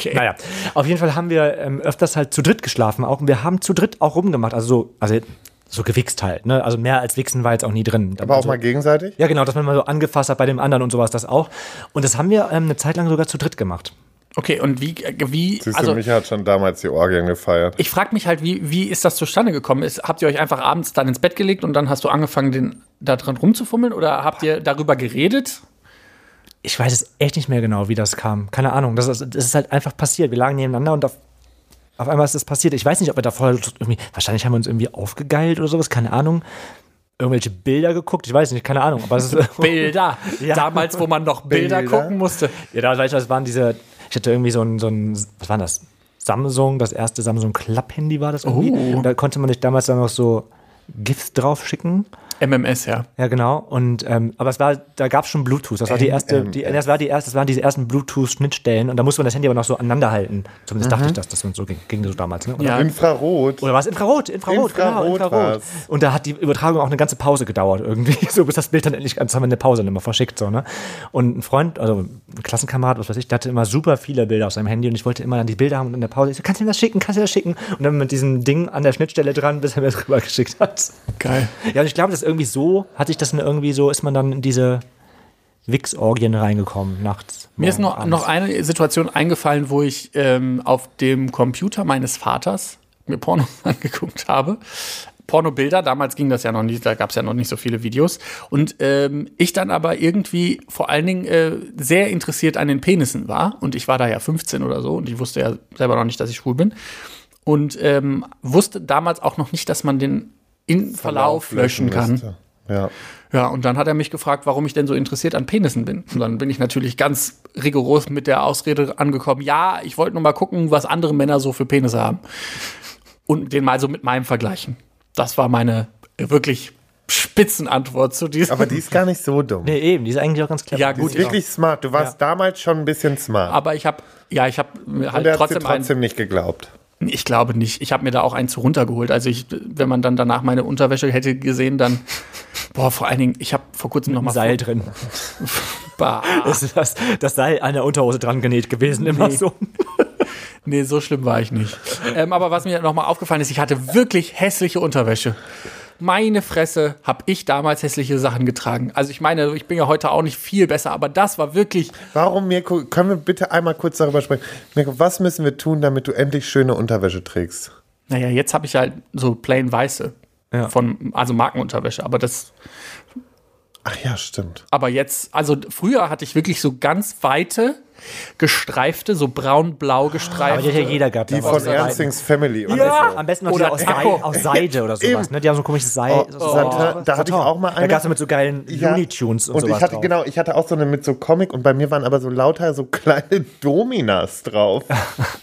Okay. Naja, auf jeden Fall haben wir ähm, öfters halt zu dritt geschlafen auch. Und wir haben zu dritt auch rumgemacht. Also so, also so gewichst halt. Ne? Also mehr als Wichsen war jetzt auch nie drin. Aber auch also, mal gegenseitig? Ja, genau, dass man mal so angefasst hat bei dem anderen und sowas, das auch. Und das haben wir ähm, eine Zeit lang sogar zu dritt gemacht. Okay, und wie, äh, wie, Siehst also du, Micha hat schon damals die Orgien gefeiert. ich frage mich halt, wie, wie ist das zustande gekommen? Ist, habt ihr euch einfach abends dann ins Bett gelegt und dann hast du angefangen, den, da dran rumzufummeln oder habt ihr darüber geredet? Ich weiß es echt nicht mehr genau, wie das kam. Keine Ahnung. Das ist, das ist halt einfach passiert. Wir lagen nebeneinander und auf, auf einmal ist das passiert. Ich weiß nicht, ob wir da vorher irgendwie, wahrscheinlich haben wir uns irgendwie aufgegeilt oder sowas, keine Ahnung. Irgendwelche Bilder geguckt, ich weiß nicht, keine Ahnung. Aber es ist, Bilder. Ja. Damals, wo man noch Bilder, Bilder. gucken musste. ja, da weiß ich, das waren diese, ich hatte irgendwie so ein, so ein, was war das? Samsung, das erste Samsung Klapp-Handy war das irgendwie. Oh. Und da konnte man sich damals dann noch so GIFs drauf schicken. MMS, ja. Ja, genau. Und ähm, aber es war, da gab es schon Bluetooth. Das war die erste, die, das war die erste, das waren diese ersten Bluetooth-Schnittstellen und da musste man das Handy aber noch so aneinander halten. Zumindest dachte ich das, dass man so ging, ging so damals. Ne? Ja. Infrarot. Oder war es Infrarot? Infrarot, genau, Infrarot Infrarot. war's. Und da hat die Übertragung auch eine ganze Pause gedauert irgendwie, so bis das Bild dann endlich, das haben wir eine Pause dann immer verschickt, so, ne? Und ein Freund, also ein Klassenkamerad, was weiß ich, der hatte immer super viele Bilder auf seinem Handy und ich wollte immer dann die Bilder haben und in der Pause, ich so, kannst du mir das schicken, kannst du mir das schicken? Und dann mit diesem Ding an der Schnittstelle dran, bis er mir das rübergeschickt hat. Geil. Ja, und ich glaube, das ist irgendwie so, hatte ich das irgendwie so, ist man dann in diese, Wix-Orgien reingekommen nachts. Mir ist noch, noch eine Situation eingefallen, wo ich ähm, auf dem Computer meines Vaters mir Pornos angeguckt habe. Pornobilder, damals ging das ja noch nicht, da gab es ja noch nicht so viele Videos. Und ähm, ich dann aber irgendwie vor allen Dingen äh, sehr interessiert an den Penissen war. Und ich war da ja 15 oder so und ich wusste ja selber noch nicht, dass ich schwul bin. Und ähm, wusste damals auch noch nicht, dass man den in Verlauf löschen kann. Ja. Ja, und dann hat er mich gefragt, warum ich denn so interessiert an Penissen bin. Und dann bin ich natürlich ganz rigoros mit der Ausrede angekommen, ja, ich wollte nur mal gucken, was andere Männer so für Penisse haben. Und den mal so mit meinem vergleichen. Das war meine wirklich Spitzenantwort zu diesem. Aber die ist gar nicht so dumm. Nee, eben, die ist eigentlich auch ganz clever. Ja, Die gut, ist wirklich smart. Du warst damals schon ein bisschen smart. aber ich habe, ja, ich habe halt er trotzdem, einen, trotzdem nicht geglaubt. Ich glaube nicht, ich habe mir da auch einen zu runtergeholt. Also ich, wenn man dann danach meine Unterwäsche hätte gesehen, dann, boah, vor allen Dingen, ich habe vor kurzem noch mal Seil drin. Bah. Das ist das, das Seil an der Unterhose dran genäht gewesen, immer Nee. so. Nee, so schlimm war ich nicht. ähm, aber was mir nochmal aufgefallen ist, ich hatte wirklich hässliche Unterwäsche. Meine Fresse, habe ich damals hässliche Sachen getragen. Also ich meine, ich bin ja heute auch nicht viel besser, aber das war wirklich, Warum, Mirko, können wir bitte einmal kurz darüber sprechen? Mirko, was müssen wir tun, damit du endlich schöne Unterwäsche trägst? naja, jetzt habe ich halt so plain weiße Ja. von, also Markenunterwäsche, aber das, Ach ja, stimmt. aber jetzt, also früher hatte ich wirklich so ganz weite, gestreifte, so braun-blau Aber gestreifte. die hat ja jeder gehabt. Die aber von. Ernstings Family. Und Ja. Am besten noch Oder aus. Seide, aus Seide oder sowas. Ne? Die haben so ein komisches Seil. Oh, so, Santa- da hatte ich auch mal Da eine. gab es mit so geilen Ja. Looney Tunes und, und sowas ich hatte drauf. genau, ich hatte auch so eine mit so Comic und bei mir waren aber so lauter so kleine Dominas drauf.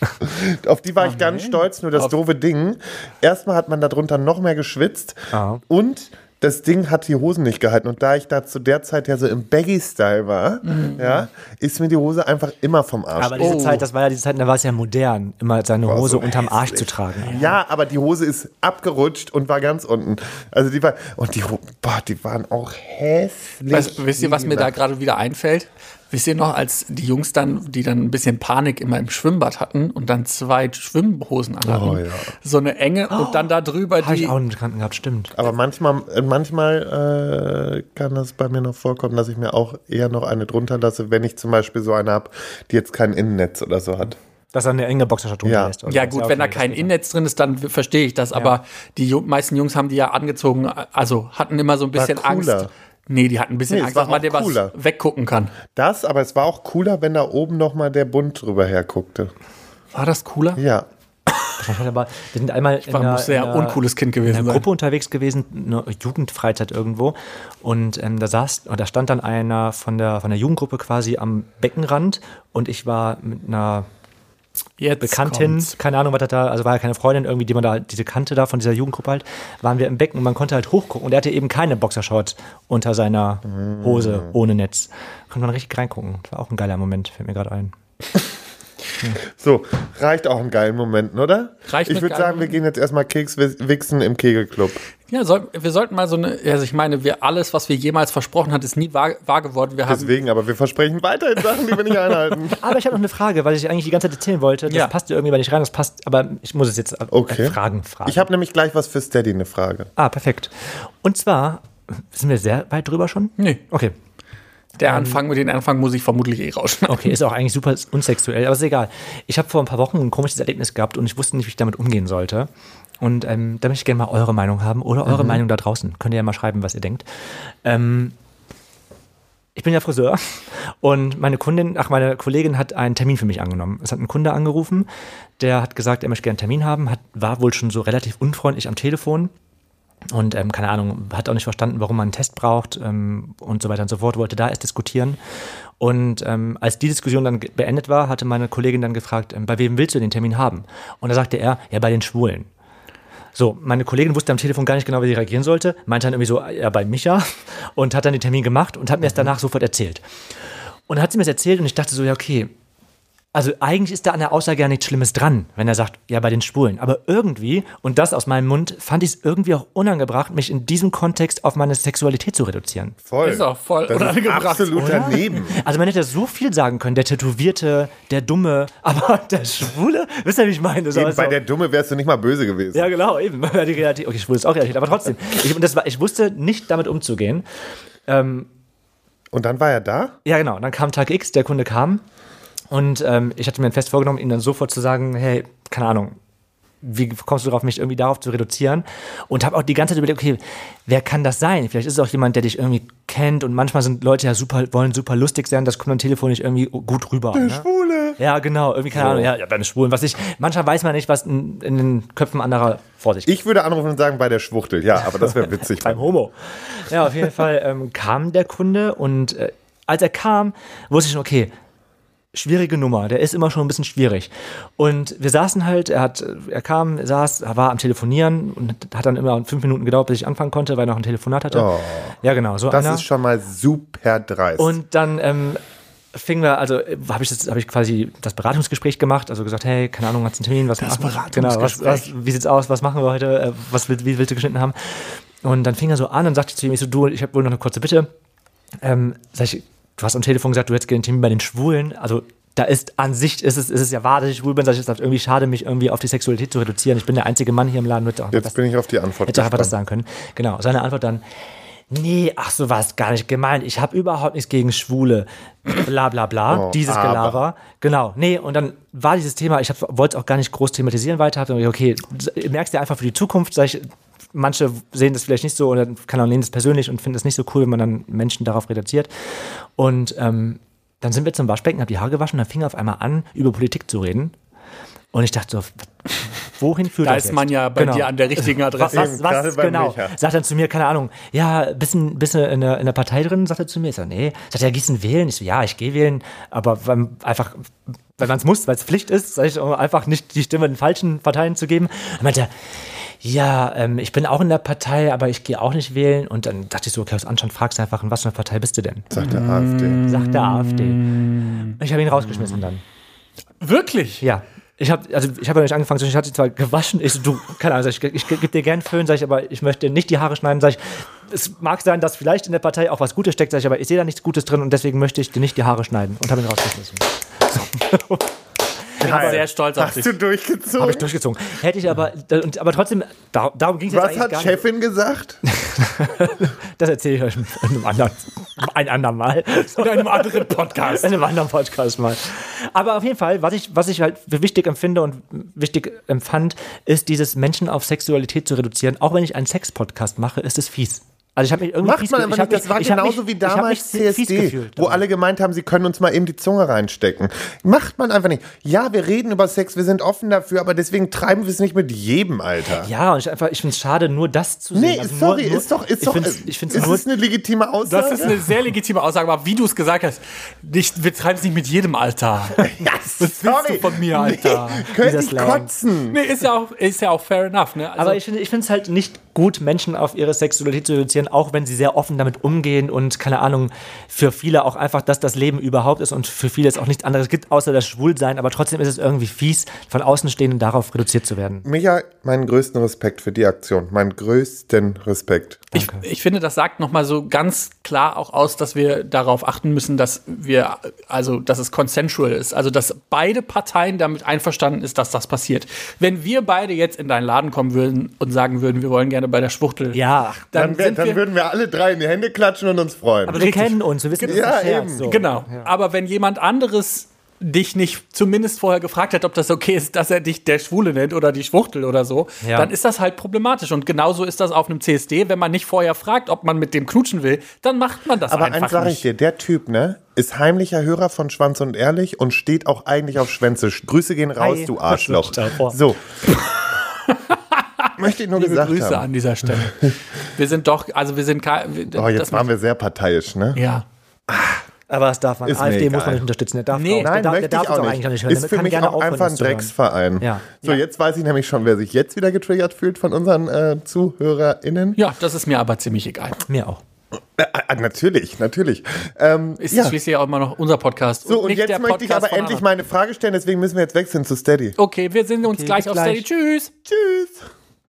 Auf die war ich ganz stolz, nur das doofe Ding. Erstmal hat man darunter noch mehr geschwitzt Ah. und das Ding hat die Hosen nicht gehalten. Und da ich da zu der Zeit ja so im Baggy-Style war, ja, ist mir die Hose einfach immer vom Arsch. Aber diese Oh. Zeit, das war ja diese Zeit, da war es ja modern, immer seine War Hose so unterm Arsch zu tragen. Ja, aber die Hose ist abgerutscht und war ganz unten. Also die war und die boah, die waren auch hässlich. Weißt, wisst ihr, was mir da gerade wieder einfällt? Wisst ihr noch, als die Jungs dann, die dann ein bisschen Panik immer im Schwimmbad hatten und dann zwei Schwimmhosen anhatten? Oh, ja. So eine enge und dann da drüber Habe ich die. auch einen Bekannten gehabt, stimmt. Aber manchmal, manchmal äh, kann das bei mir noch vorkommen, dass ich mir auch eher noch eine drunter lasse, wenn ich zum Beispiel so eine habe, die jetzt kein Innennetz oder so hat. Dass er eine enge Boxershort drunter Ja. lässt. oder Ja gut, wenn da kein Innetz drin ist, dann verstehe ich das. Aber die meisten Jungs haben die ja angezogen, also hatten immer so ein bisschen. Angst. Nee, die hatten ein bisschen Nee, Angst, war dass man dir was cooler. weggucken kann. Das, aber es war auch cooler, wenn da oben noch mal der Bund drüber herguckte. War das cooler? Ja. Ich aber, wir sind einmal in War einer, ein sehr in einer- uncooles Kind in gewesen einer sein. Gruppe unterwegs gewesen, eine Jugendfreizeit irgendwo. Und ähm, da saß, da stand dann einer von der, von der Jugendgruppe quasi am Beckenrand und ich war mit einer Jetzt Bekanntin, kommt's. keine Ahnung, was das da, also war ja keine Freundin irgendwie, die man da, diese Kante da von dieser Jugendgruppe halt, waren wir im Becken und man konnte halt hochgucken und er hatte eben keine Boxershort unter seiner Hose ohne Netz. Konnte man richtig reingucken. Das war auch ein geiler Moment, fällt mir gerade ein. So, reicht auch in geilen Momenten, oder? Reicht ich würde sagen, wir gehen jetzt erstmal Keks wichsen im Kegelclub. Ja, soll, wir sollten mal so eine, also ich meine, wir alles, was wir jemals versprochen haben, ist nie wahr, wahr geworden. Wir haben, Deswegen, aber wir versprechen weiterhin Sachen, die wir nicht einhalten. Aber ich habe noch eine Frage, weil ich eigentlich die ganze Zeit erzählen wollte. Das Ja. passt irgendwie aber nicht rein, das passt, aber ich muss es jetzt äh, Okay. fragen, fragen. Ich habe nämlich gleich was für Steady, eine Frage. ah, perfekt. Und zwar, sind wir sehr weit drüber schon? Nee. Okay. Der Anfang, mit den Anfang muss ich vermutlich eh rausschneiden. Okay, ist auch eigentlich super unsexuell, aber ist egal. Ich habe vor ein paar Wochen ein komisches Erlebnis gehabt und ich wusste nicht, wie ich damit umgehen sollte. Und ähm, da möchte ich gerne mal eure Meinung haben oder eure Meinung da draußen. Könnt ihr ja mal schreiben, was ihr denkt. Ähm, ich bin ja Friseur und meine Kundin, ach, meine Kollegin hat einen Termin für mich angenommen. Es hat ein Kunde angerufen, der hat gesagt, er möchte gerne einen Termin haben, hat, war wohl schon so relativ unfreundlich am Telefon und ähm, keine Ahnung, hat auch nicht verstanden, warum man einen Test braucht ähm, und so weiter und so fort, wollte da erst diskutieren. Und ähm, als die Diskussion dann beendet war, hatte meine Kollegin dann gefragt, ähm, bei wem willst du den Termin haben? Und da sagte er, ja, bei den Schwulen. So, meine Kollegin wusste am Telefon gar nicht genau, wie sie reagieren sollte, meinte dann irgendwie so, ja, bei Micha und hat dann den Termin gemacht und hat mir es danach sofort erzählt. Und dann hat sie mir das erzählt und ich dachte so, ja, okay, also eigentlich ist da an der Aussage ja nichts Schlimmes dran, wenn er sagt, ja, bei den Schwulen. Aber irgendwie, und das aus meinem Mund, fand ich es irgendwie auch unangebracht, mich in diesem Kontext auf meine Sexualität zu reduzieren. Voll. Ist auch voll das ist unangebracht, absolut oder? daneben. Also man hätte so viel sagen können, der Tätowierte, der Dumme, aber der Schwule, wisst ihr, wie ich meine? So, Eben, bei der Dumme wärst du nicht mal böse gewesen. ja, genau, eben. Die Realität, okay, schwul ist auch Realität, aber trotzdem. Ich, und das war, ich wusste nicht damit umzugehen. Ähm, Und dann war er da? Ja, genau. Dann kam Tag X, der Kunde kam und ähm, ich hatte mir fest vorgenommen, ihm dann sofort zu sagen, hey, keine Ahnung, wie kommst du darauf, mich irgendwie darauf zu reduzieren? Und habe auch die ganze Zeit überlegt, okay, wer kann das sein? Vielleicht ist es auch jemand, der dich irgendwie kennt und manchmal sind Leute ja super, wollen super lustig sein, das kommt am Telefon nicht irgendwie gut rüber. Der ne? Schwule. Ja, genau, irgendwie keine Ahnung, ja, ja, bei den Schwulen, was ich, manchmal weiß man nicht, was in, in den Köpfen anderer vor sich geht. Ich würde anrufen und sagen, bei der Schwuchtel. Ja, aber das wäre witzig. Beim Homo. Ja, auf jeden Fall ähm, kam der Kunde und äh, als er kam, wusste ich schon, okay, schwierige Nummer. Der ist immer schon ein bisschen schwierig. Und wir saßen halt, er hat, er kam, saß, er war am Telefonieren und hat dann immer fünf Minuten gedauert, bis ich anfangen konnte, weil er noch ein Telefonat hatte. Oh. ja, genau. So das einer. ist schon mal super dreist. Und dann ähm, fing wir, also habe ich, das- hab ich quasi das Beratungsgespräch gemacht, also gesagt, hey, keine Ahnung, hast du einen Termin, was Das machen wir? Genau, was, was, wie sieht's aus, was machen wir heute, äh, was will, wie willst du geschnitten haben? Und dann fing er so an und sagte zu ihm, ich so, du, ich habe wohl noch eine kurze Bitte. Ähm, sag ich, du hast am Telefon gesagt, du hättest gerne einen Termin bei den Schwulen, also da ist an sich, ist es, ist es ja wahr, dass ich schwul bin, sag ich, es ist irgendwie schade, mich irgendwie auf die Sexualität zu reduzieren. Ich bin der einzige Mann hier im Laden. Auch Jetzt das- bin ich auf die Antwort Hätte einfach das sagen können. Genau, seine Antwort dann, nee, ach so war es gar nicht gemeint. Ich habe überhaupt nichts gegen Schwule. Bla bla bla. Oh, dieses aber. Gelaber. Genau, nee, und dann war dieses Thema, ich wollte es auch gar nicht groß thematisieren weiter. Hab dann gedacht, okay, merkst du einfach für die Zukunft, sag ich, manche sehen das vielleicht nicht so oder kann auch nehmen das persönlich und finden es nicht so cool, wenn man dann Menschen darauf reduziert. Und ähm, dann sind wir zum Waschbecken, hab die Haare gewaschen und dann fing er auf einmal an, über Politik zu reden. Und ich dachte so, wohin führt Da das ist jetzt? man ja bei dir an der richtigen Adresse. Was, was, was genau? Micha. Sagt dann zu mir, keine Ahnung, ja, bist du in der, in der Partei drin? Sagt er zu mir. Ich sag, nee. Sagt er, ja, gehst du wählen? Ich so, ja, ich gehe wählen, aber weil, einfach, weil man es muss, weil es Pflicht ist, sag ich, um einfach nicht die Stimme den falschen Parteien zu geben. Dann meinte er, ja, ähm, ich bin auch in der Partei, aber ich gehe auch nicht wählen. Und dann dachte ich so, okay, aus Anstand fragst du einfach, in was für einer Partei bist du denn? Sagt der AfD. Sagt der AfD. Ich habe ihn rausgeschmissen dann. Wirklich? Ja. Ich habe also ich habe ja nicht angefangen, sondern ich hatte zwar gewaschen. Ich so, du, keine Ahnung, ich, ich, ich gebe dir gern Föhn, sag ich, aber ich möchte nicht die Haare schneiden, sag ich. Es mag sein, dass vielleicht in der Partei auch was Gutes steckt, sag ich, aber ich sehe da nichts Gutes drin und deswegen möchte ich dir nicht die Haare schneiden und habe ihn rausgeschmissen. Ich bin sehr stolz auf Hast dich. du durchgezogen? Habe ich durchgezogen. Hätte ich aber, und, aber trotzdem, dar- darum ging es jetzt Was eigentlich hat gar Chefin gesagt? Das erzähle ich euch in einem anderen, ein andermal. In einem anderen Podcast. In einem anderen Podcast mal. Aber auf jeden Fall, was ich, was ich halt für wichtig empfinde und wichtig empfand, ist dieses Menschen auf Sexualität zu reduzieren. Auch wenn ich einen Sex-Podcast mache, ist es fies. Also ich habe mich irgendwie Macht man aber hab nicht. Das war genauso mich- wie damals CSD, gefühlt wo alle gemeint haben, sie können uns mal eben die Zunge reinstecken. Macht man einfach nicht. Ja, wir reden über Sex, wir sind offen dafür, aber deswegen treiben wir es nicht mit jedem, Alter. Ja, und ich, einfach- ich finde es schade, nur das zu sehen. Nee, Also sorry, nur, nur, ist doch, ist ich doch, find's, ich find's ist nur, eine legitime Aussage? Das ist eine sehr legitime Aussage, aber wie du es gesagt hast, nicht, wir treiben es nicht mit jedem Alter. ja, Was willst du von mir, Alter? Nee, könnte ich kotzen. Nee, ist ja auch, ist ja auch fair enough, ne? Also, Aber ich finde ich es halt nicht gut, Menschen auf ihre Sexualität zu reduzieren, auch wenn sie sehr offen damit umgehen und keine Ahnung, für viele auch einfach, dass das Leben überhaupt ist und für viele es auch nichts anderes gibt, außer das Schwulsein. Aber trotzdem ist es irgendwie fies, von Außenstehenden darauf reduziert zu werden. Micha, meinen größten Respekt für die Aktion. Meinen größten Respekt. ich, ich finde, das sagt nochmal so ganz klar auch aus, dass wir darauf achten müssen, dass wir, also, dass es consensual ist. Also, dass beide Parteien damit einverstanden ist, dass das passiert. Wenn wir beide jetzt in deinen Laden kommen würden und sagen würden, wir wollen gerne bei der Schwuchtel. Ja, Dann, Dann, wär, sind dann wir, würden wir alle drei in die Hände klatschen und uns freuen. aber wir kennen uns, wir wissen, das ist Ja, Scherz, eben. so. Genau. Aber wenn jemand anderes dich nicht zumindest vorher gefragt hat, ob das okay ist, dass er dich der Schwule nennt oder die Schwuchtel oder so, Ja. dann ist das halt problematisch. Und genauso ist das auf einem CSD. Wenn man nicht vorher fragt, ob man mit dem knutschen will, dann macht man das Aber einfach eins sage ich dir, der Typ, ne, ist heimlicher Hörer von Schwanz und Ehrlich und steht auch eigentlich auf Schwänze. Grüße gehen raus, Hi. du Arschloch. So. Möchte ich nur Liebe gesagt Grüße haben. an dieser Stelle. wir sind doch, also wir sind kein. Oh, jetzt waren wir sehr parteiisch, ne? Ja. Aber das darf man. Ist AfD muss man nicht unterstützen. Der darf Nee. auch, Nein, der darf, möchte der darf ich uns auch nicht. eigentlich nicht hören. Ist Der für kann mich gerne auch aufhören, einfach ein. Drecksverein. Ja. So, jetzt weiß ich nämlich schon, wer sich jetzt wieder getriggert fühlt von unseren äh, ZuhörerInnen. Ja, das ist mir aber ziemlich egal. Mir auch. Äh, äh, natürlich, natürlich. Ähm, Ist ja. schließlich auch immer noch unser Podcast. So, und nicht jetzt möchte ich Podcast aber von endlich meine Frage stellen, deswegen müssen wir jetzt wechseln zu Steady. Okay, wir sehen uns gleich bis auf gleich. Steady. Tschüss. Tschüss.